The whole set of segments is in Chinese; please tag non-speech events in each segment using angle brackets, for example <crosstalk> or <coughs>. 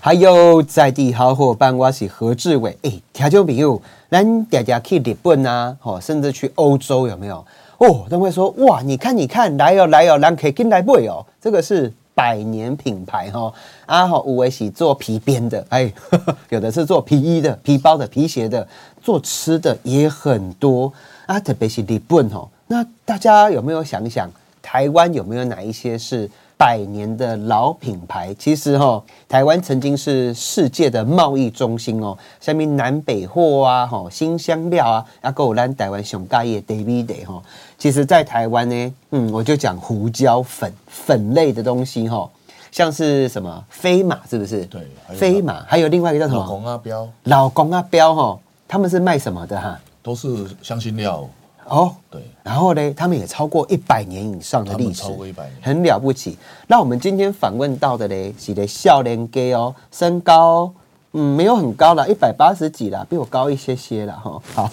还有在地好伙伴，我是何志伟。哎，听众朋友，咱大家去日本啊，哦，甚至去欧洲有没有？哦，都会说哇，你看，你看，来哦，来哦，咱可以跟来买哦。这个是百年品牌哈。啊，好，五维喜做皮鞭的，哎，<laughs> 有的是做皮衣的、皮包的、皮鞋的，做吃的也很多啊。特别是日本哦，那大家有没有想想，台湾有没有哪一些是？百年的老品牌，其实哈，台湾曾经是世界的贸易中心哦，下面南北货啊，哈，新香料啊，啊，够咱台湾熊大业 David 哈，其实，在台湾呢，嗯，我就讲胡椒粉粉类的东西哈，像是什么飞马是不是？对，飞马，还有另外一个叫什么？老公阿彪，老公阿标哈，他们是卖什么的哈？都是香辛料。哦，对，然后呢，他们也超过一百年以上的历史，超过一百年，很了不起。那我们今天访问到的呢，是的笑脸 gay 哦，身高嗯没有很高了，一百八十几啦，比我高一些些了哈。好，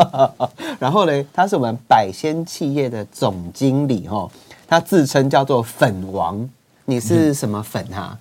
<laughs> 然后呢，他是我们百仙企业的总经理哈，他自称叫做粉王，你是什么粉哈？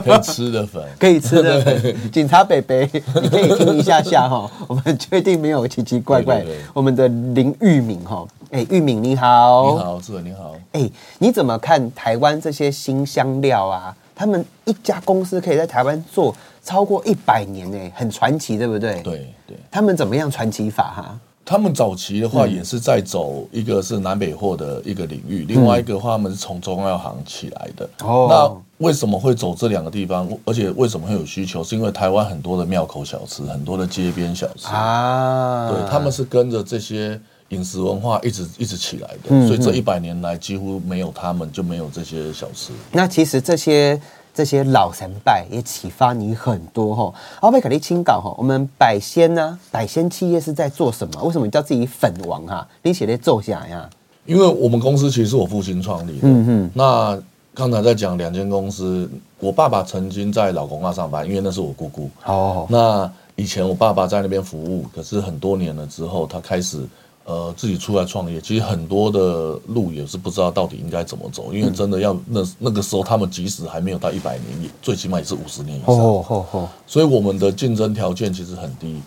可以吃的粉，<laughs> 可以吃的粉。警察北北，<laughs> 你可以听一下下哈。<laughs> 我们确定没有奇奇怪怪。我们的林玉敏哈，哎，玉敏你好，你好，志伟你好。哎，你怎么看台湾这些新香料啊？他们一家公司可以在台湾做超过一百年呢，很传奇，对不对？对对。他们怎么样传奇法哈？他们早期的话也是在走一个是南北货的一个领域，另外一个话他们是从中药行起来的。哦，那为什么会走这两个地方？而且为什么会有需求？是因为台湾很多的庙口小吃，很多的街边小吃啊，对，他们是跟着这些饮食文化一直一直起来的，所以这一百年来几乎没有他们就没有这些小吃。那其实这些。这些老神拜也启发你很多哈。阿贝卡利清港哈，我们百仙呢，百仙企业是在做什么？为什么叫自己粉王哈？你写的奏下呀？因为我们公司其实是我父亲创立的。嗯哼。那刚才在讲两间公司，我爸爸曾经在老公那上班，因为那是我姑姑。哦。那以前我爸爸在那边服务，可是很多年了之后，他开始。呃，自己出来创业，其实很多的路也是不知道到底应该怎么走，因为真的要那那个时候，他们即使还没有到一百年，也最起码也是五十年以上。哦哦哦。所以我们的竞争条件其实很低。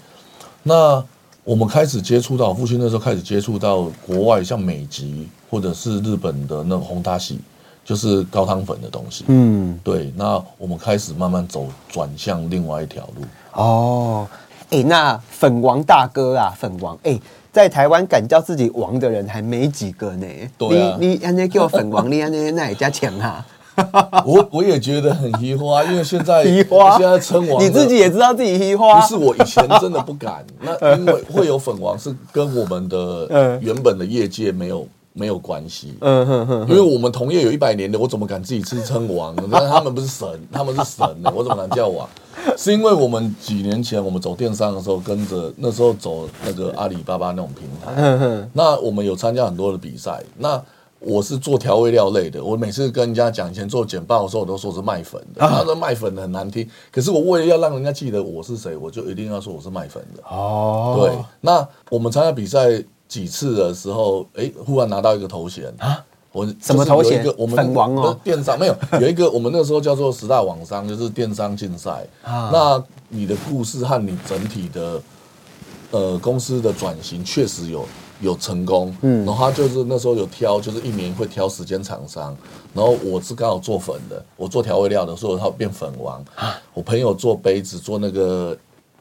那我们开始接触到父亲那时候开始接触到国外，像美籍或者是日本的那种红塔喜，就是高汤粉的东西。嗯，对。那我们开始慢慢走转向另外一条路。哦，哎，那粉王大哥啊，粉王，哎。在台湾敢叫自己王的人还没几个呢。对啊，你你安那叫粉王，你安 <laughs> 那那也加强哈。我我也觉得很稀花，因为现在 <laughs> 现在称王，你自己也知道自己疑花。不是我以前真的不敢，那因为会有粉王是跟我们的 <laughs> 原本的业界没有没有关系。嗯哼哼，因为我们同业有一百年的，我怎么敢自己自称王？那 <laughs> 他们不是神，他们是神呢，我怎么敢叫王？是因为我们几年前我们走电商的时候，跟着那时候走那个阿里巴巴那种平台，那我们有参加很多的比赛。那我是做调味料类的，我每次跟人家讲，以前做简报的时候，我都说是卖粉的。他说卖粉的很难听，可是我为了要让人家记得我是谁，我就一定要说我是卖粉的。哦，对。那我们参加比赛几次的时候，哎，忽然拿到一个头衔啊。我什么头衔？我们粉王哦，电商没有 <laughs> 有一个，我们那时候叫做十大网商，就是电商竞赛。那你的故事和你整体的呃公司的转型确实有有成功，嗯，然后他就是那时候有挑，就是一年会挑时间厂商，然后我是刚好做粉的，我做调味料的，所以他变粉王。我朋友做杯子，做那个。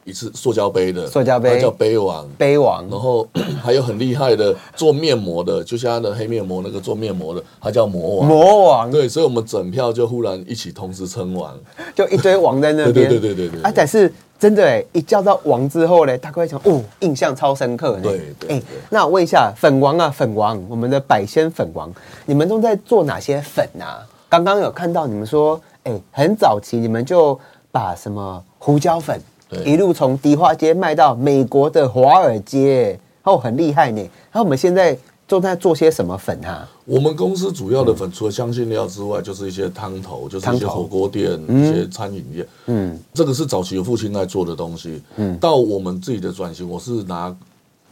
一次塑胶杯的，塑胶杯叫杯王，杯王。然后 <clears throat> 还有很厉害的做面膜的，就像他的黑面膜那个做面膜的，他叫魔王。魔王，对，所以我们整票就忽然一起同时称王，就一堆王在那 <laughs> 边。对对对对对。啊，但是真的哎，一叫到王之后呢，大概想哦，印象超深刻。对对。哎，那我问一下，粉王啊，粉王，我们的百仙粉王，你们都在做哪些粉啊？刚刚有看到你们说，哎，很早期你们就把什么胡椒粉。一路从迪化街卖到美国的华尔街，哦，很厉害呢。那我们现在都在做些什么粉啊？我们公司主要的粉，除了香辛料之外，就是一些汤头，就是一些火锅店、一些餐饮业。嗯，这个是早期有父亲在做的东西。嗯，到我们自己的转型，我是拿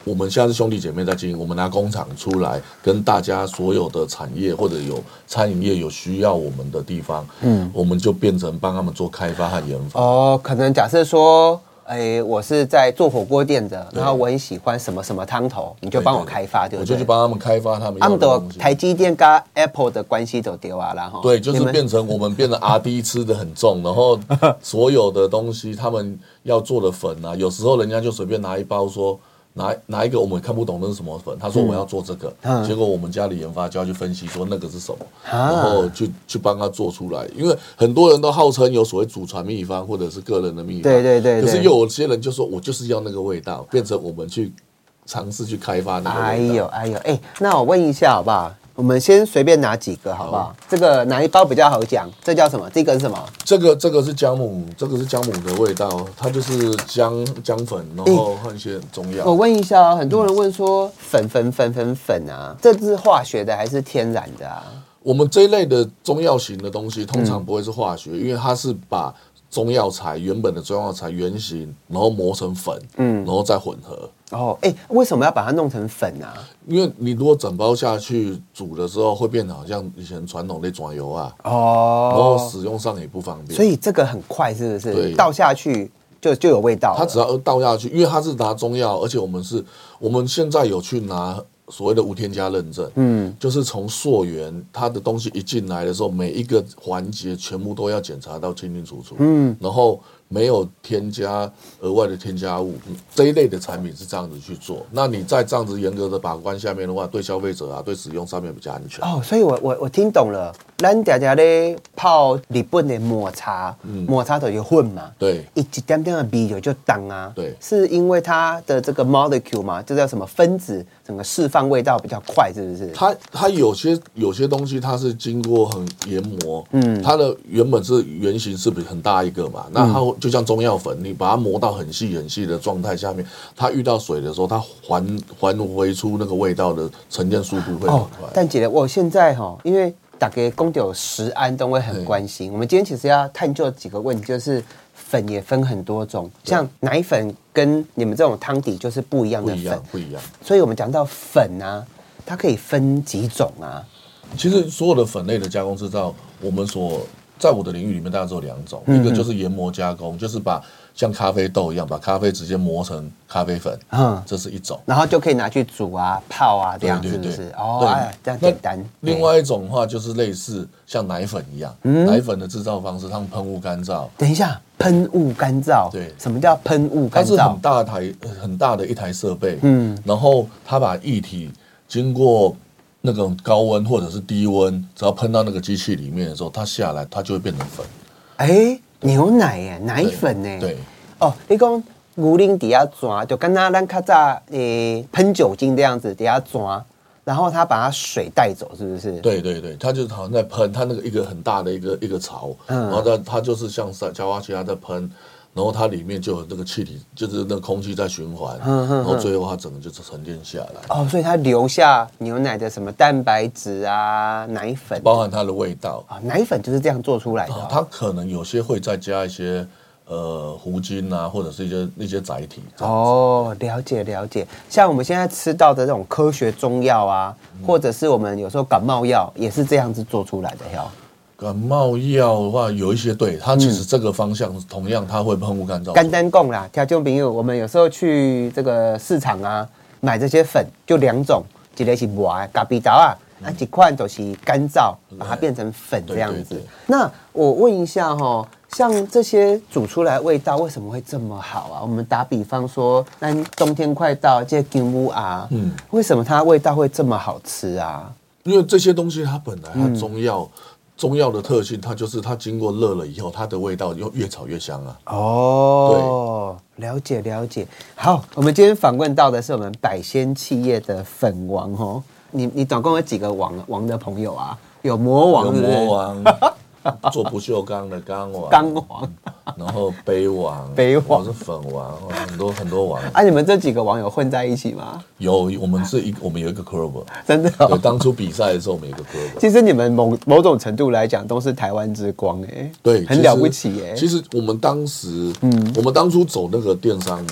我们现在是兄弟姐妹在经营，我们拿工厂出来跟大家所有的产业或者有餐饮业有需要我们的地方，嗯，我们就变成帮他们做开发和研发。哦，可能假设说。哎，我是在做火锅店的，然后我很喜欢什么什么汤头，你就帮我开发，对不对？我就去帮他们开发他们。他们的台积电跟 Apple 的关系都丢啊，然后对，就是变成我们变得 R D <laughs> 吃的很重，然后所有的东西他们要做的粉啊，有时候人家就随便拿一包说。拿拿一个我们看不懂那是什么粉，他说我要做这个，结果我们家里研发就要去分析说那个是什么，然后去去帮他做出来。因为很多人都号称有所谓祖传秘方或者是个人的秘方，对对对，可是有些人就说我就是要那个味道，变成我们去尝试去开发那个。哎呦哎呦哎，那我问一下好不好？我们先随便拿几个好不好？这个哪一包比较好讲？这叫什么？这个是什么？这个这个是姜母，这个是姜母的味道，它就是姜姜粉，然后换一些中药。我问一下啊，很多人问说粉粉粉粉粉啊，这是化学的还是天然的啊？我们这一类的中药型的东西，通常不会是化学，因为它是把。中药材原本的中药材原型，然后磨成粉，嗯，然后再混合。哦，哎，为什么要把它弄成粉啊？因为你如果整包下去煮的时候，会变得好像以前传统的转油啊。哦，然后使用上也不方便。所以这个很快，是不是？对，倒下去就就有味道。它只要倒下去，因为它是拿中药，而且我们是，我们现在有去拿。所谓的无添加认证，嗯，就是从溯源，它的东西一进来的时候，每一个环节全部都要检查到清清楚楚，嗯，然后。没有添加额外的添加物这一类的产品是这样子去做。那你在这样子严格的把关下面的话，对消费者啊，对使用上面比较安全。哦，所以我我我听懂了。咱家家咧泡日本的抹茶，抹茶都有混嘛？对，一点点的啤酒就当啊。对，是因为它的这个 molecule 嘛，这叫什么分子，整个释放味道比较快，是不是？它它有些有些东西它是经过很研磨，嗯，它的原本是原型是比很大一个嘛，那它。就像中药粉，你把它磨到很细很细的状态下面，它遇到水的时候，它还还回出那个味道的沉淀速度会很快。但姐，我现在哈，因为打给公有食安都会很关心。我们今天其实要探究几个问题，就是粉也分很多种，像奶粉跟你们这种汤底就是不一样的粉，不一样，不一样。所以我们讲到粉啊，它可以分几种啊？其实所有的粉类的加工制造，我们所在我的领域里面，大概只有两种，一个就是研磨加工，就是把像咖啡豆一样，把咖啡直接磨成咖啡粉，嗯，这是一种，然后就可以拿去煮啊、泡啊这样，是不是？哦，这样简单。另外一种的话，就是类似像奶粉一样，奶粉的制造方式，他们喷雾干燥。等一下，喷雾干燥，对，什么叫喷雾干燥？它是很大台、很大的一台设备，嗯，然后它把液体经过。那种高温或者是低温，只要喷到那个机器里面的时候，它下来它就会变成粉。哎，牛奶耶，奶粉呢？对。哦，你讲牛奶底下抓，就跟他咱卡在诶喷酒精这样子底下抓，然后它把它水带走，是不是？对对对，它就好像在喷，它那个一个很大的一个一个槽，然后它它就是像在浇花器它在喷。然后它里面就有那个气体，就是那空气在循环，然后最后它整个就是沉淀下来。哦，所以它留下牛奶的什么蛋白质啊、奶粉，包含它的味道啊。奶粉就是这样做出来的。它可能有些会再加一些呃糊精啊，或者是一些那些载体。哦，了解了解。像我们现在吃到的这种科学中药啊，或者是我们有时候感冒药，也是这样子做出来的哟。感冒药的话，有一些对它其实这个方向同样，它会喷雾干燥。干单供啦，条件朋友，我们有时候去这个市场啊，买这些粉就两种，一个是磨咖啡豆啊，那几块都是干燥，把它变成粉这样子。那我问一下哈，像这些煮出来味道为什么会这么好啊？我们打比方说，那冬天快到，这金乌啊，嗯，为什么它味道会这么好吃啊？因为这些东西它本来它中药。中药的特性，它就是它经过热了以后，它的味道又越炒越香啊。哦，对，了解了解。好，我们今天访问到的是我们百仙企业的粉王哦。你你总共有几个王王的朋友啊？有魔王，有魔王，<laughs> 做不锈钢的钢王，钢王。然后杯王，杯王是粉王，很多很多王。啊，你们这几个网友混在一起吗？有，我们是一我们有一个 club，真的。对，当初比赛的时候，我们有一个 club。其实你们某某种程度来讲，都是台湾之光哎，对，很了不起哎。其实我们当时，嗯，我们当初走那个电商，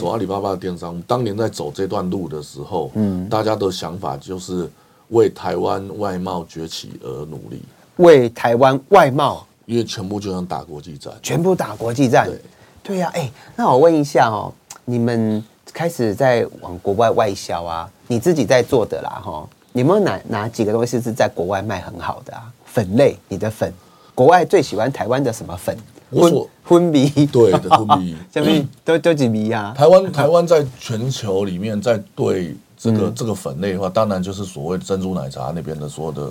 走阿里巴巴的电商，当年在走这段路的时候，嗯，大家的想法就是为台湾外贸崛起而努力，为台湾外贸。因为全部就像打国际战，全部打国际战。对，对呀，哎，那我问一下哦，你们开始在往国外外销啊？你自己在做的啦，哈，有没有哪哪几个东西是在国外卖很好的啊？粉类，你的粉，国外最喜欢台湾的什么粉？荤荤米，对的昏迷，<laughs> 下面都都几米啊？台湾台湾在全球里面，在对这个这个粉类的话，当然就是所谓珍珠奶茶那边的所有的。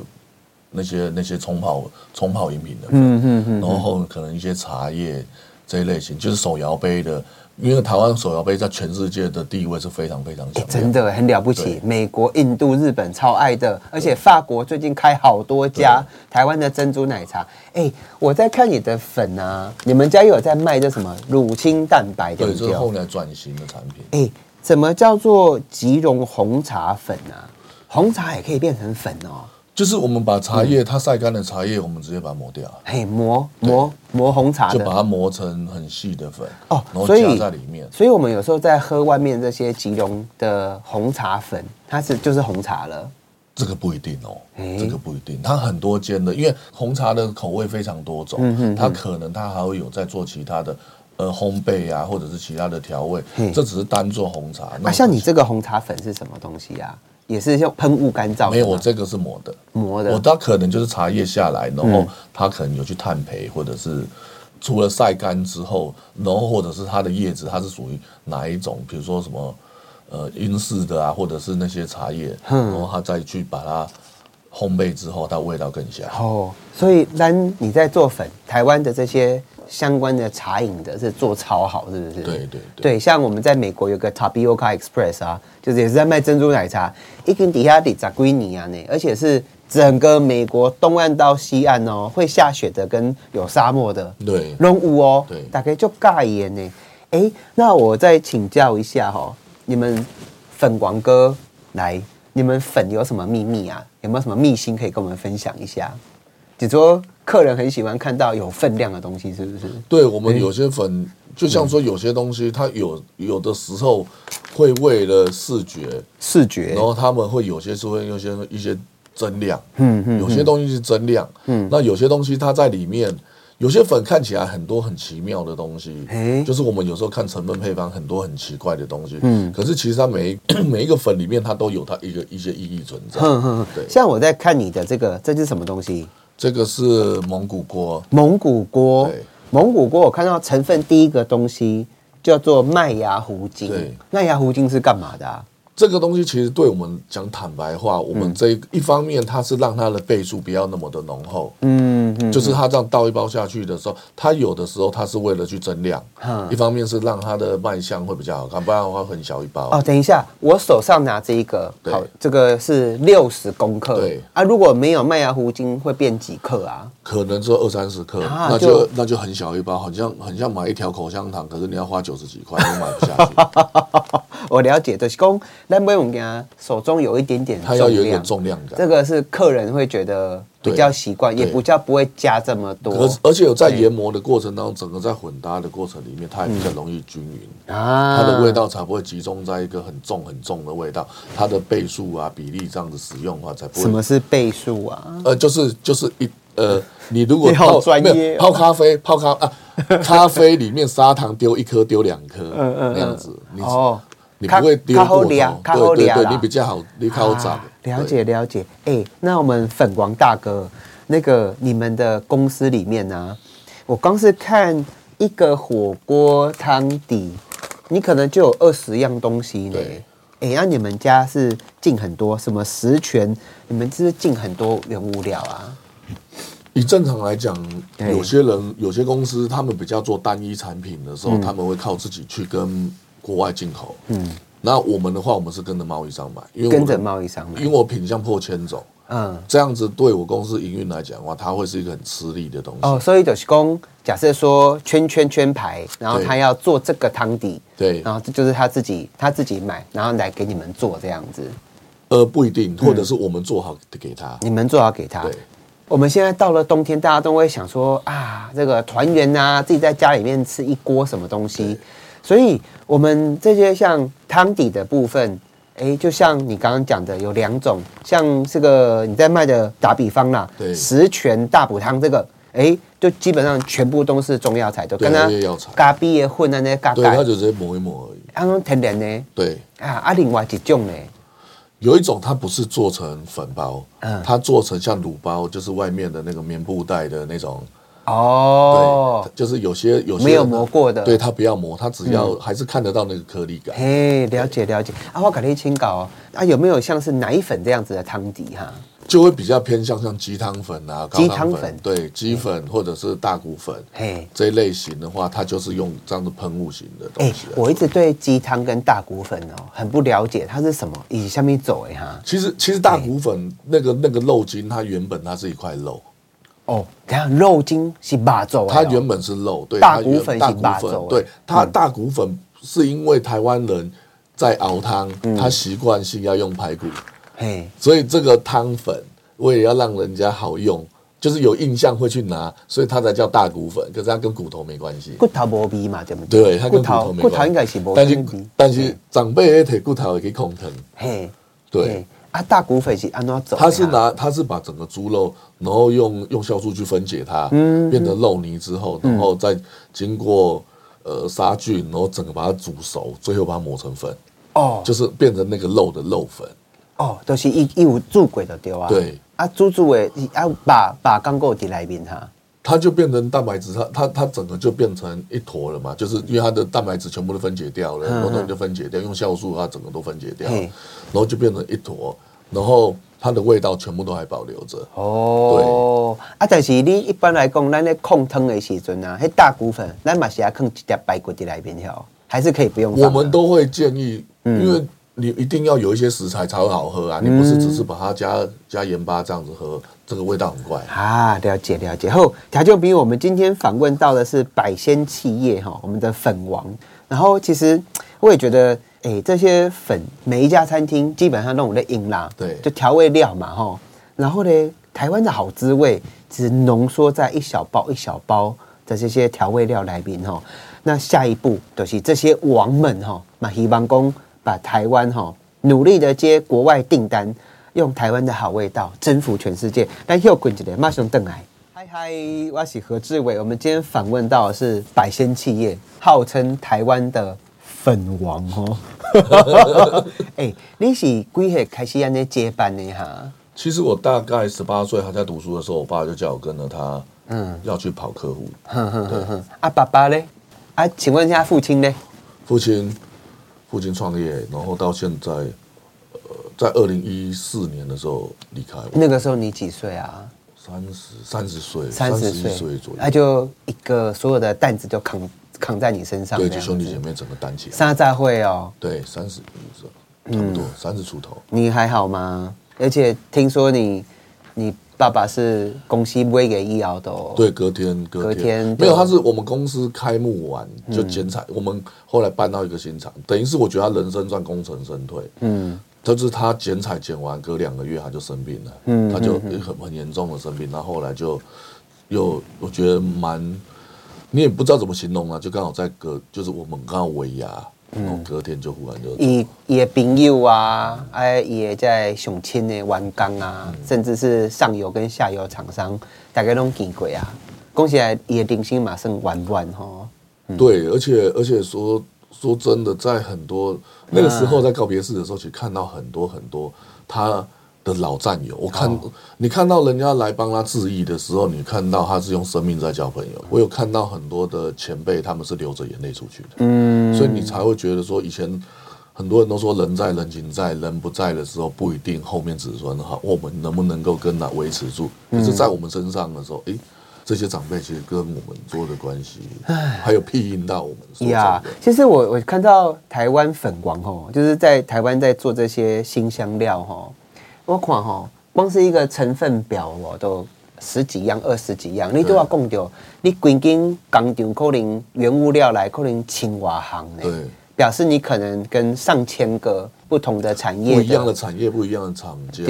那些那些冲泡冲泡饮品的，嗯嗯嗯，然后可能一些茶叶这一类型，就是手摇杯的，因为台湾手摇杯在全世界的地位是非常非常强，真的很了不起。美国、印度、日本超爱的，而且法国最近开好多家台湾的珍珠奶茶。哎，我在看你的粉啊，你们家有在卖这什么乳清蛋白对，这是后来转型的产品。哎，怎么叫做吉隆红茶粉啊？红茶也可以变成粉哦。就是我们把茶叶，它晒干的茶叶，我们直接把它磨掉。嘿，磨磨磨红茶，就把它磨成很细的粉哦，然后加在里面。所以我们有时候在喝外面这些吉隆的红茶粉，它是就是红茶了。这个不一定哦，这个不一定，它很多间的，因为红茶的口味非常多种，它可能它还会有在做其他的呃烘焙啊，或者是其他的调味。这只是单做红茶。那像你这个红茶粉是什么东西呀？也是用喷雾干燥，没有，我这个是磨的，磨的。我它可能就是茶叶下来，然后它可能有去碳焙，或者是除了晒干之后，然后或者是它的叶子，它是属于哪一种？比如说什么呃英式的啊，或者是那些茶叶，然后它再去把它烘焙之后，它味道更香。哦，所以当你在做粉，台湾的这些。相关的茶饮的是做超好，是不是？对对对，像我们在美国有个 Tapioca Express 啊，就是也是在卖珍珠奶茶，一根底下得扎龟尼啊呢，而且是整个美国东岸到西岸哦，会下雪的跟有沙漠的，对，龙雾哦，对，大概就尬盐呢。哎，那我再请教一下哈，你们粉王哥来，你们粉有什么秘密啊？有没有什么秘辛可以跟我们分享一下？就说客人很喜欢看到有分量的东西，是不是？对我们有些粉，就像说有些东西，它有有的时候会为了视觉，视觉，然后他们会有些是会用些一些增量，嗯嗯，有些东西是增量，嗯，那有些东西它在里面，有些粉看起来很多很奇妙的东西，就是我们有时候看成分配方很多很奇怪的东西，嗯，可是其实它每 <coughs> 每一个粉里面它都有它一个一些意义存在，嗯嗯，对，像我在看你的这个，这是什么东西？这个是蒙古锅，蒙古锅，蒙古锅，我看到成分第一个东西叫做麦芽糊精，对，麦芽糊精是干嘛的？这个东西其实对我们讲坦白话，我们这一方面它是让它的倍数不要那么的浓厚，嗯，就是它这样倒一包下去的时候，它有的时候它是为了去增量，一方面是让它的卖相会比较好看，不然的话很小一包。哦，等一下，我手上拿这一个，好，这个是六十公克，对啊，如果没有麦芽糊精会变几克啊？可能就二三十克，那就那就很小一包，很像很像买一条口香糖，可是你要花九十几块都买不下去。<laughs> 我了解，就是讲，那不用给他手中有一点点，它要有一点重量感。这个是客人会觉得比较习惯，也不叫不会加这么多。而且有在研磨的过程当中，整个在混搭的过程里面，它也比较容易均匀啊，它的味道才不会集中在一个很重很重的味道。它的倍数啊、比例这样子使用的话，才不会。什么是倍数啊？呃，就是就是一呃，你如果泡专业泡咖啡，泡咖啊，咖啡里面砂糖丢一颗丢两颗，嗯嗯那样子，哦。你不会丢过头，对对对，你比较好，你靠早。了解了解，哎，那我们粉王大哥，那个你们的公司里面呢，我光是看一个火锅汤底，你可能就有二十样东西呢。哎，那你们家是进很多什么十全？你们是进很多原物料啊？以正常来讲，有些人有些公司，他们比较做单一产品的时候，他们会靠自己去跟。国外进口，嗯，那我们的话，我们是跟着贸易商买，因为跟着贸易商买，因为我品相破千种，嗯，这样子对我公司营运来讲的话，它会是一个很吃力的东西。哦，所以就是公假设说圈圈圈牌，然后他要做这个汤底，对，然后这就是他自己他自己买，然后来给你们做这样子。呃，不一定，或者是我们做好给他，你们做好给他。对，我们现在到了冬天，大家都会想说啊，这个团圆啊，自己在家里面吃一锅什么东西，所以我们这些像汤底的部分。哎，就像你刚刚讲的，有两种，像这个你在卖的，打比方啦，十全大补汤这个，哎，就基本上全部都是中药材，都跟它咖啡也混在那咖对，它就直接磨一抹而已。它用天然的，对啊啊，另外一种呢，有一种它不是做成粉包，嗯，它做成像卤包，就是外面的那个棉布袋的那种。哦，对，就是有些有些没有磨过的，对他不要磨，他只要还是看得到那个颗粒感。嘿，了解了解。啊，我改你清搞啊，有没有像是奶粉这样子的汤底哈？就会比较偏向像鸡汤粉啊，鸡汤粉，对，鸡粉或者是大骨粉，嘿，这一类型的话，它就是用这样的喷雾型的东西。我一直对鸡汤跟大骨粉哦很不了解，它是什么？以下面走哎哈。其实其实大骨粉那个那个肉筋，它原本它是一块肉。哦，等下肉筋是八轴，它原本是肉，对，大骨粉是八轴，对，它大骨粉是因为台湾人在熬汤，他习惯性要用排骨，嘿，所以这个汤粉为了要让人家好用，就是有印象会去拿，所以它才叫大骨粉，可是它跟骨头没关系，骨头无味嘛，对不对？对，它跟骨头没关系，骨头应该是无但是但是长辈也提骨头也可以控疼，嘿，对。啊，大骨粉是安怎走？他是拿，他是把整个猪肉，然后用用酵素去分解它，嗯，变成肉泥之后，然后再经过呃杀菌，然后整个把它煮熟，最后把它磨成粉，哦，就是变成那个肉的肉粉，哦，都是一一有煮过的丢啊，对，啊煮煮的啊把把刚过底来面哈。它就变成蛋白质，它它它整个就变成一坨了嘛，就是因为它的蛋白质全部都分解掉了，很多东西就分解掉，用酵素它整个都分解掉，然后就变成一坨，然后它的味道全部都还保留着。哦，对啊，但是你一般来讲，咱咧控汤的时阵啊，迄大骨粉，咱嘛是要控一点白骨的来边条，还是可以不用。我们都会建议，因为。你一定要有一些食材才会好喝啊！你不是只是把它加加盐巴这样子喝，这个味道很怪啊。了解了解。后调就比我们今天访问到的是百仙企业哈，我们的粉王。然后其实我也觉得，哎，这些粉每一家餐厅基本上都有在印啦，对，就调味料嘛哈。然后呢，台湾的好滋味只浓缩在一小包一小包的这些调味料来宾哈。那下一步就是这些王们哈，那希望公。把台湾哈努力的接国外订单，用台湾的好味道征服全世界。但又滚起来，马上邓来。嗨嗨，我是何志伟。我们今天访问到的是百仙企业，号称台湾的粉王哦。<laughs> 哎，你是几岁开始安尼接班的哈？其实我大概十八岁还在读书的时候，我爸就叫我跟着他，嗯，要去跑客户。哼哼哼哼。啊，爸爸嘞？啊，请问一下父亲嘞？父亲。父亲创业，然后到现在，呃，在二零一四年的时候离开。那个时候你几岁啊？三十三十岁，三十岁左右。他就一个所有的担子就扛扛在你身上，对，就兄弟姐妹整个担起来。三在会哦，对，三十差不多三十出头。你还好吗？而且听说你你。爸爸是公司不会给医疗的，对，隔天隔天。没有，他是我们公司开幕完就剪彩，我们后来搬到一个新厂，等于是我觉得他人生算功成身退，嗯，就是他剪彩剪完隔两个月他就生病了，嗯，他就很很严重的生病，然后后来就又我觉得蛮，你也不知道怎么形容啊，就刚好在隔，就是我们刚好尾牙。嗯，隔天就忽然就伊伊的朋友啊，哎，也在上亲的玩钢啊，甚至是上游跟下游厂商，大概拢见过啊。恭喜来伊的零星马上玩完哈。对，而且而且说说真的，在很多那个时候在告别式的时候，其实看到很多很多他。的老战友，我看你看到人家来帮他致意的时候，你看到他是用生命在交朋友。我有看到很多的前辈，他们是流着眼泪出去的，嗯，所以你才会觉得说，以前很多人都说人在人情在，人不在的时候不一定后面子孙好，我们能不能够跟他维持住？可是，在我们身上的时候，哎，这些长辈其实跟我们做的关系，还有庇应到我们。呀，其实我我看到台湾粉王哦，就是在台湾在做这些新香料哈。我看哈，光是一个成分表哦，都十几样、二十几样，你都要讲到。你规间工厂可能原物料来，可能清瓦行呢。对。表示你可能跟上千个不同的产业不一样的产业，不一样的厂家。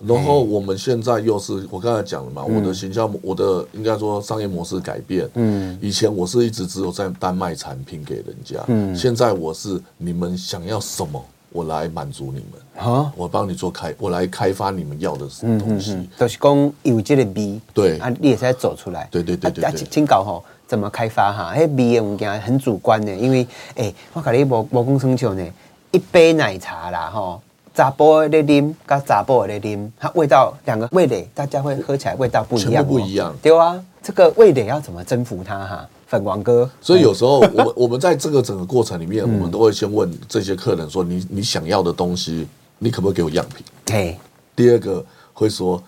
然后我们现在又是我刚才讲了嘛，我的行销，我的应该说商业模式改变。嗯，以前我是一直只有在单卖产品给人家。嗯，现在我是你们想要什么，我来满足你们。啊，我帮你做开，我来开发你们要的东西。就是讲有这个 B。对啊，你也在走出来。对对对对。啊请搞吼。怎么开发哈？迄味的物件很主观的，因为诶，我甲你无无讲生笑呢。一杯奶茶啦，吼，杂波的啉，跟杂波的啉，它味道两个味蕾，大家会喝起来味道不一样。全部不一样。对啊，这个味蕾要怎么征服它哈？粉王哥。所以有时候我们 <laughs> 我们在这个整个过程里面，我们都会先问这些客人说：你你想要的东西，你可不可以给我样品？对。第二个会说。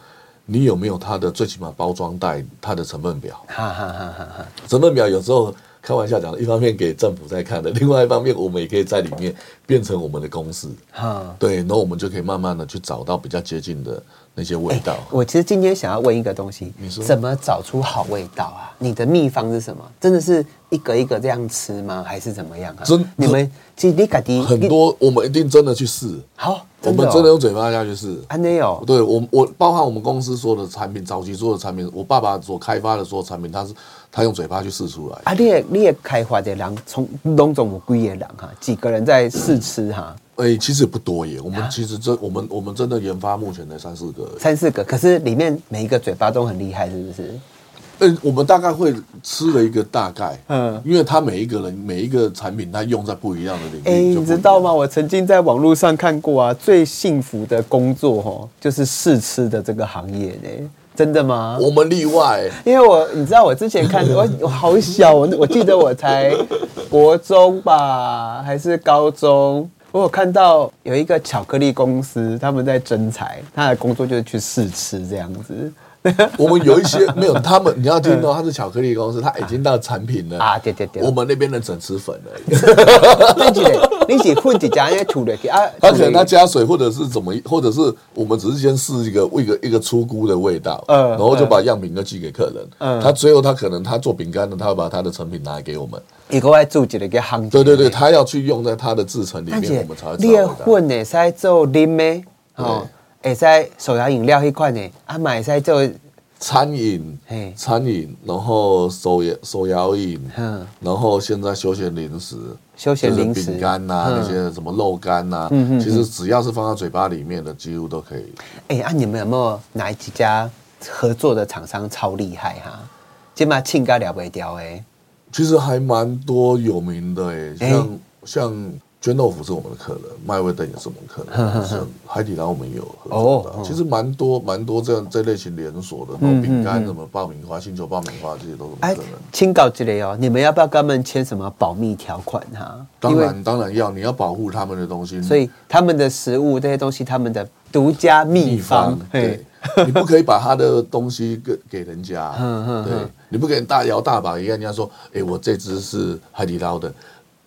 你有没有它的最起码包装袋它的成分表？哈哈哈哈哈！成分表有时候开玩笑讲的，一方面给政府在看的，<laughs> 另外一方面我们也可以在里面变成我们的公司。哈，对，然后我们就可以慢慢的去找到比较接近的那些味道。我其实今天想要问一个东西，你说怎么找出好味道啊？你的秘方是什么？真的是一个一个这样吃吗？还是怎么样啊？真你们其实你感觉很多，我们一定真的去试。好。我们真的用嘴巴下去试，安内有。对我，我包含我们公司所有的产品，早期做的产品，我爸爸所开发的所有产品，他是他用嘴巴去试出来。啊，你也你也开发的人，从龙总有几个人哈，几个人在试吃哈？哎，其实也不多耶。我们其实这我们我们真的研发目前的三四个，三四个，可是里面每一个嘴巴都很厉害，是不是？嗯，我们大概会吃了一个大概，嗯，因为他每一个人每一个产品，他用在不一样的领域。哎，你知道吗？我曾经在网络上看过啊，最幸福的工作哈，就是试吃的这个行业呢。真的吗？我们例外，因为我你知道，我之前看我我好小，我我记得我才国中吧，还是高中，我有看到有一个巧克力公司，他们在征才，他的工作就是去试吃这样子。<laughs> 我们有一些没有，他们你要听到他是巧克力公司，他已经到产品了啊！对对对，我们那边的整吃粉而已。你是混几家，因为涂的啊，他可能他加水，或者是怎么，或者是我们只是先试一个一个一个出菇的味道，嗯，然后就把样品都寄给客人，嗯，他最后他可能他做饼干的，他会把他的成品拿来给我们，一个外做一个行对对对，他要去用在他的制成里面，我们才会。你混的在做啉咩？哦。会使手摇饮料迄款的，啊，买使做餐饮，餐饮，然后手摇手摇饮，嗯，然后现在休闲零食，休闲零食饼干呐，那些什么肉干呐，嗯其实只要是放在嘴巴里面的，几乎都可以。哎，啊，你们有没有哪几家合作的厂商超厉害哈？起码庆哥了不掉哎。其实还蛮多有名的哎，像像。煎豆腐是我们的客人，麦味登也是我们客人，像海底捞我们也有合作的。其实蛮多蛮多这样这类型连锁的，然后饼干什么爆米花、星球爆米花这些都是客人。清搞之类哦，你们要不要跟他们签什么保密条款哈？当然当然要，你要保护他们的东西。所以他们的食物这些东西，他们的独家秘方，对，你不可以把他的东西给给人家。<laughs> 对，你不可以大摇大摆，一样人家说，哎，我这只是海底捞的。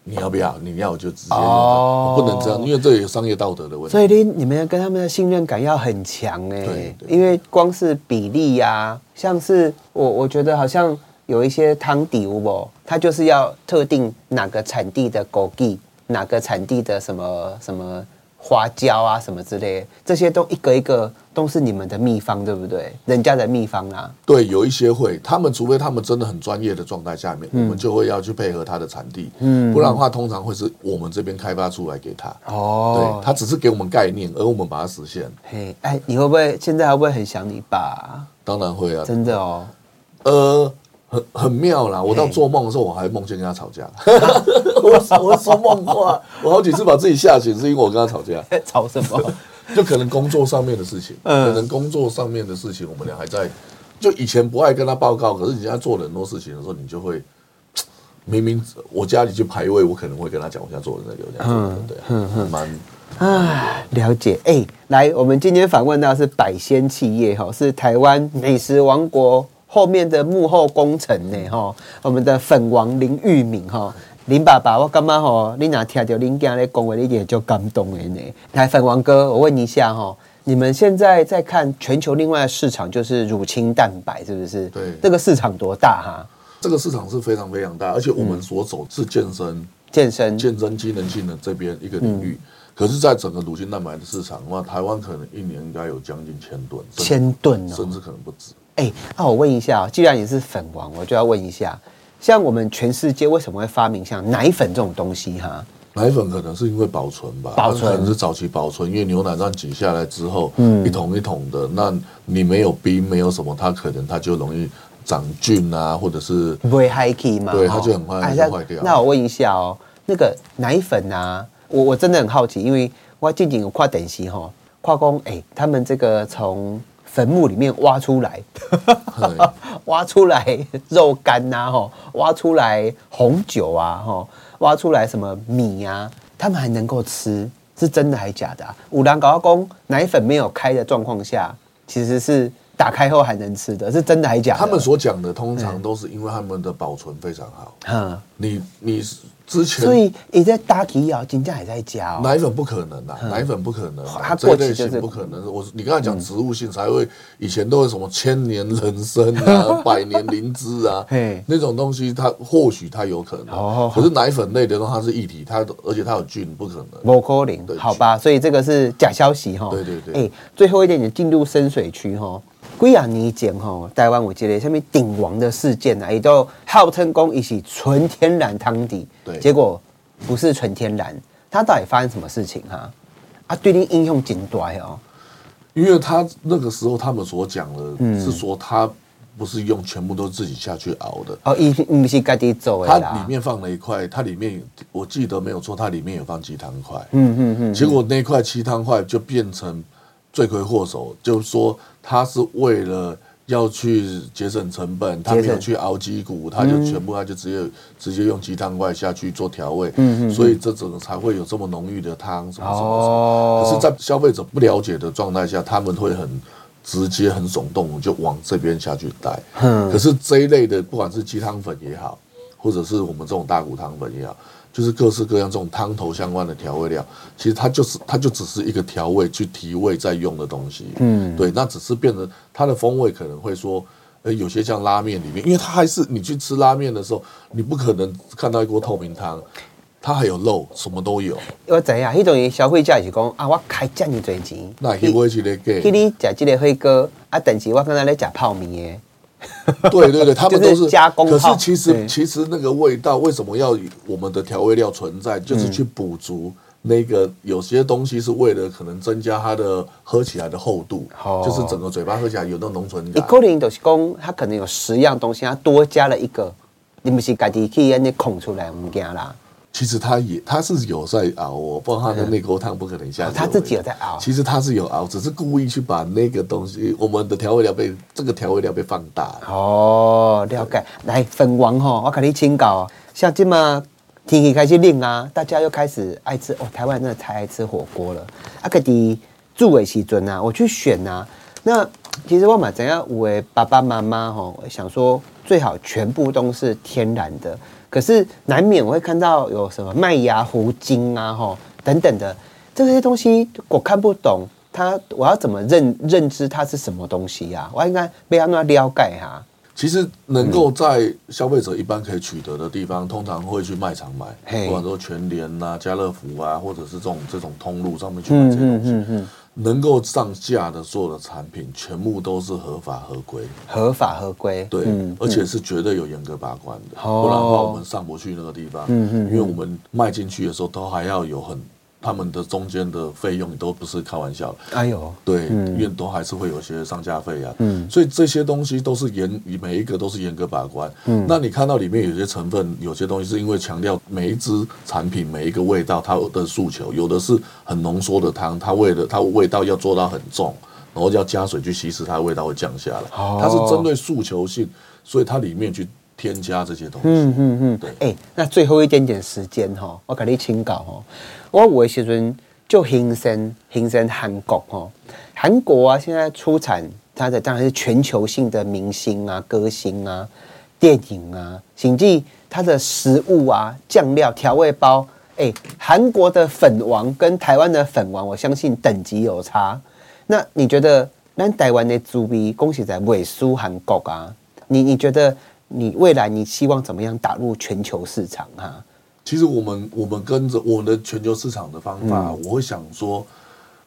你要不要？你要就直接哦，不能这样，因为这有商业道德的问题。所以你你们跟他们的信任感要很强哎。对，因为光是比例呀，像是我我觉得好像有一些汤底不，它就是要特定哪个产地的枸杞，哪个产地的什么什么。花椒啊，什么之类，这些都一个一个都是你们的秘方，对不对？人家的秘方啊。对，有一些会，他们除非他们真的很专业的状态下面，我们就会要去配合他的产地，嗯，不然的话，通常会是我们这边开发出来给他。哦，对他只是给我们概念，而我们把它实现。嘿，哎，你会不会现在会不会很想你爸？当然会啊，真的哦。呃。很很妙啦！我到做梦的时候，我还梦见跟他吵架。<laughs> 我我说梦话，我好几次把自己吓醒，是因为我跟他吵架。<laughs> 吵什么？<laughs> 就可能工作上面的事情，可能工作上面的事情，我们俩还在。就以前不爱跟他报告，可是你现在做很多事情的时候，你就会 <tsk> 明明我家里去排位，我可能会跟他讲，我现在做的那个，这样子，对，嗯蛮啊，了解。哎，来，我们今天访问到是百仙企业哈，是台湾美食王国。后面的幕后功臣呢？哈，我们的粉王林玉敏哈，林爸爸，我感觉吼，你哪听到林家咧讲话，你也就感动的呢。来，粉王哥，我问一下哈，你们现在在看全球另外的市场，就是乳清蛋白，是不是？对，这个市场多大哈？这个市场是非常非常大，而且我们所走是健身、健身、健身机能性的这边一个领域。可是，在整个乳清蛋白的市场的话，台湾可能一年应该有将近千吨，千吨，甚至可能不止。哎，那我问一下，既然你是粉王，我就要问一下，像我们全世界为什么会发明像奶粉这种东西哈？奶粉可能是因为保存吧，保存可能是早期保存，因为牛奶这样挤下来之后，嗯，一桶一桶的，那你没有冰，没有什么，它可能它就容易长菌啊，或者是不会嗨气嘛，对，它就很快就坏掉。那我问一下哦，那个奶粉啊，我我真的很好奇，因为我最近有跨等级哈，跨工哎，他们这个从。坟墓里面挖出来，<laughs> 挖出来肉干呐，哈，挖出来红酒啊，哈，挖出来什么米啊，他们还能够吃，是真的还是假的？五郎高公奶粉没有开的状况下，其实是。打开后还能吃的是真的还是假？他们所讲的通常都是因为他们的保存非常好。嗯，你你之前所以你在打起啊，金价还在加。奶粉不可能的，奶粉不可能，它过期就是不可能。我你刚才讲植物性才会，以前都有什么千年人参啊、<laughs> 百年灵芝啊，那种东西它或许它有可能。哦，可是奶粉类的东西它是液体，它而且它有菌，不可能。不可能，好吧？所以这个是假消息哈。对对对。哎，最后一点，你进入深水区哈。几啊年前吼，台湾有一个什么鼎王的事件啊，也都号称讲一起纯天然汤底，对，结果不是纯天然，它到底发生什么事情哈？啊，对你应用真大哦。因为他那个时候他们所讲的，是说他不是用全部都自己下去熬的哦，一不是家己做的它里面放了一块，它里面我记得没有错，它里面有放鸡汤块，嗯嗯嗯，结果那块鸡汤块就变成。罪魁祸首就是说，他是为了要去节省成本，他没有去熬鸡骨，他就全部他就直接直接用鸡汤块下去做调味，嗯嗯，所以这种才会有这么浓郁的汤什么什么。可是，在消费者不了解的状态下，他们会很直接、很耸动就往这边下去带。可是这一类的，不管是鸡汤粉也好，或者是我们这种大骨汤粉也好。就是各式各样这种汤头相关的调味料，其实它就是它就只是一个调味去提味在用的东西。嗯，对，那只是变成它的风味可能会说，呃，有些像拉面里面，因为它还是你去吃拉面的时候，你不可能看到一锅透明汤，它还有肉，什么都有。我怎样？那种消费者是讲啊，我开这么多钱，那会不会去咧给？去你食这个火锅啊，但是我刚才咧食泡面。<laughs> 对对对，他们都是加工。可是其实其实那个味道为什么要我们的调味料存在？就是去补足那个有些东西是为了可能增加它的喝起来的厚度，就是整个嘴巴喝起来有那种浓醇感。可能就是讲，它可能有十样东西，它多加了一个，你不是自己去安尼空出来物件啦。其实他也他是有在熬，我不知道他的那锅汤不可能一下子。他自己有在熬。其实他是有熬，只是故意去把那个东西，我们的调味料被这个调味料被放大。哦，了解。来粉王吼，我给你请教。像这么天气开始冷啊，大家又开始爱吃哦，台湾真的太爱吃火锅了。啊，个的住尾时尊啊，我去选啊。那其实我嘛怎样，我爸爸妈妈吼想说，最好全部都是天然的。可是难免我会看到有什么麦芽糊精啊，哈等等的这些东西，我看不懂它，我要怎么认认知它是什么东西呀？我应该被它那了解哈。其实能够在消费者一般可以取得的地方，通常会去卖场买，不管说全联呐、家乐福啊，或者是这种这种通路上面去买这些东西。能够上架的所有的产品，全部都是合法合规。合法合规，对，而且是绝对有严格把关的，不然的话我们上不去那个地方。嗯嗯，因为我们卖进去的时候，都还要有很。他们的中间的费用都不是开玩笑。的，哎呦，对，因为都还是会有些上架费啊，嗯，所以这些东西都是严，每一个都是严格把关，嗯，那你看到里面有些成分，有些东西是因为强调每一支产品每一个味道它的诉求，有的是很浓缩的汤，它为了它味道要做到很重，然后要加水去稀释，它的味道会降下来，它是针对诉求性，所以它里面去添加这些东西，嗯嗯嗯，对，哎，那最后一点点时间哈，我给你请稿哈。我有时阵就兴盛兴盛韩国哦，韩国啊，现在出产它的当然是全球性的明星啊、歌星啊、电影啊，甚至它的食物啊、酱料、调味包，哎，韩国的粉王跟台湾的粉王，我相信等级有差。那你觉得那台湾的猪逼恭喜在尾输韩国啊？你你觉得你未来你希望怎么样打入全球市场哈？其实我们我们跟着我的全球市场的方法，我会想说，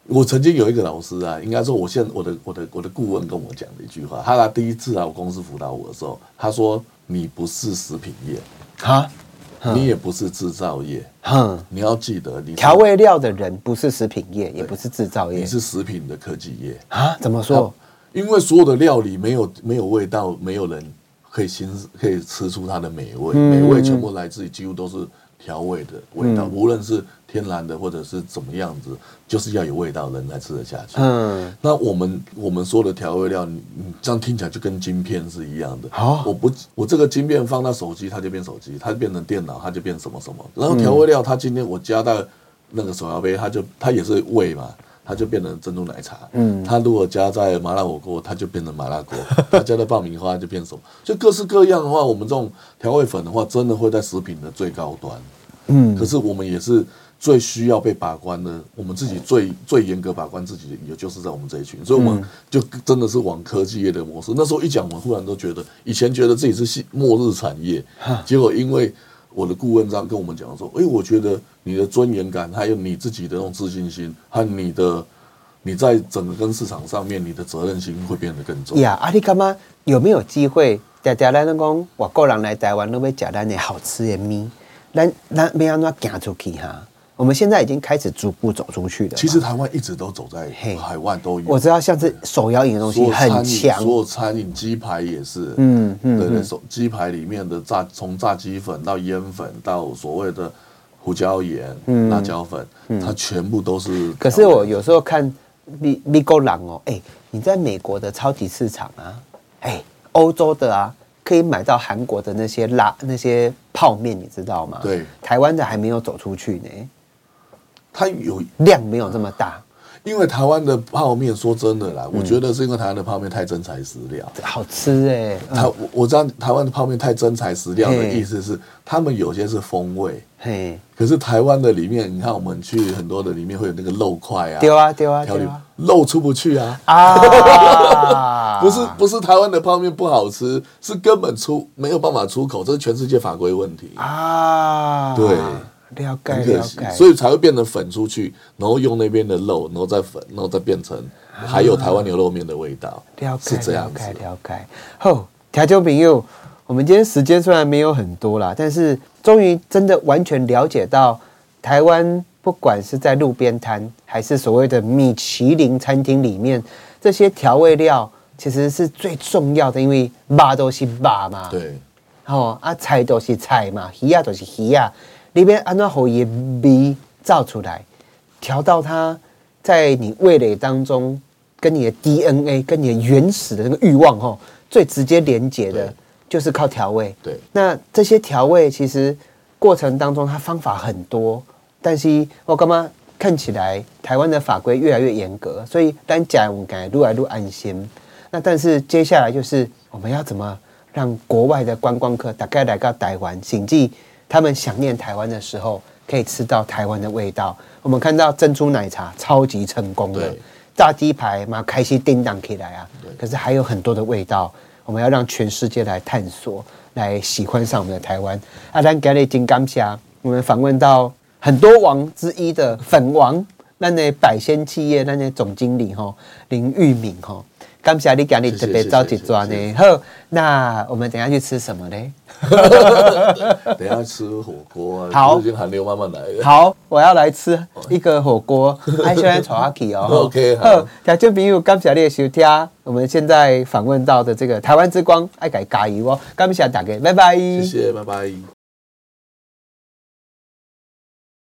我曾经有一个老师啊，应该说我现我的我的我的顾问跟我讲的一句话，他来第一次来我公司辅导我的时候，他说你不是食品业啊。你也不是制造业，哼，你要记得，你调味料的人不是食品业，也不是制造业，你是食品的科技业啊？怎么说？因为所有的料理没有没有味道，没有人可以欣可以吃出它的美味，美味全部来自于几乎都是。调味的味道，无论是天然的或者是怎么样子，就是要有味道，人才吃得下去。嗯，那我们我们说的调味料，你你这样听起来就跟晶片是一样的。好，我不我这个晶片放到手机，它就变手机；它变成电脑，它就变什么什么。然后调味料，它今天我加到那个手摇杯，它就它也是味嘛，它就变成珍珠奶茶。嗯，它如果加在麻辣火锅，它就变成麻辣锅；<laughs> 它加在爆米花，就变什么？就各式各样的话，我们这种调味粉的话，真的会在食品的最高端。嗯，可是我们也是最需要被把关的，我们自己最最严格把关自己的，也就是在我们这一群，所以我们就真的是往科技业的模式。那时候一讲，我们忽然都觉得，以前觉得自己是末日产业，结果因为我的顾问这样跟我们讲说，哎，我觉得你的尊严感，还有你自己的那种自信心，和你的你在整个跟市场上面，你的责任心会变得更重。呀，阿里干嘛有没有机会？大家来讲，我个人来台湾都会吃咱的好吃的米。咱咱没让他行出去哈，我们现在已经开始逐步走出去了。其实台湾一直都走在海外都有。我知道，像是手摇饮的东西很强，所有餐饮鸡排也是，嗯嗯，对对，手鸡排里面的炸，从炸鸡粉到烟粉到所谓的胡椒盐、辣椒粉，它全部都是。可是我有时候看米米狗狼哦，哎，你在美国的超级市场啊，哎，欧洲的啊。可以买到韩国的那些辣那些泡面，你知道吗？对，台湾的还没有走出去呢。它有量没有这么大，因为台湾的泡面说真的啦，我觉得是因为台湾的泡面太真材实料，好吃哎。台我知道台湾的泡面太真材实料的意思是，他们有些是风味，嘿。可是台湾的里面，你看我们去很多的里面会有那个肉块啊，丢啊丢啊，调理肉出不去啊。啊。<laughs> 不是不是台湾的泡面不好吃，是根本出没有办法出口，这是全世界法规问题。啊。对，了解了解，所以才会变成粉出去，然后用那边的肉，然后再粉，然后再变成还有台湾牛肉面的味道。了解，是这样子。了解。好，调酒朋友，我们今天时间虽然没有很多啦，但是终于真的完全了解到台湾，不管是在路边摊，还是所谓的米其林餐厅里面，这些调味料。其实是最重要的，因为肉都是肉嘛，对，哦啊菜都是菜嘛，鱼啊都是鱼啊，里边按照好也味造出来，调到它在你味蕾当中，跟你的 DNA 跟你的原始的那个欲望哈，最直接连接的，就是靠调味。对，那这些调味其实过程当中它方法很多，但是我干嘛看起来台湾的法规越来越严格，所以单讲我感觉越来越安心。那但是接下来就是我们要怎么让国外的观光客大概来到台湾，谨记他们想念台湾的时候，可以吃到台湾的味道。我们看到珍珠奶茶超级成功的，炸鸡排嘛开心叮当起来啊。可是还有很多的味道，我们要让全世界来探索，来喜欢上我们的台湾。阿丹格雷金刚侠，我们访问到很多王之一的粉王，那那百仙企业那那总经理哈林玉敏哈。刚才你讲你特别着急抓呢，好，那我们等下去吃什么呢？<laughs> 等下吃火锅，好，最近寒流慢慢来了。好，我要来吃一个火锅，<laughs> 爱喜欢炒阿 K 哦。<laughs> OK，好，条件朋友感谢你的收听，我们现在访问到的这个台湾之光爱改加油哦，感谢大家，拜拜，谢谢，拜拜。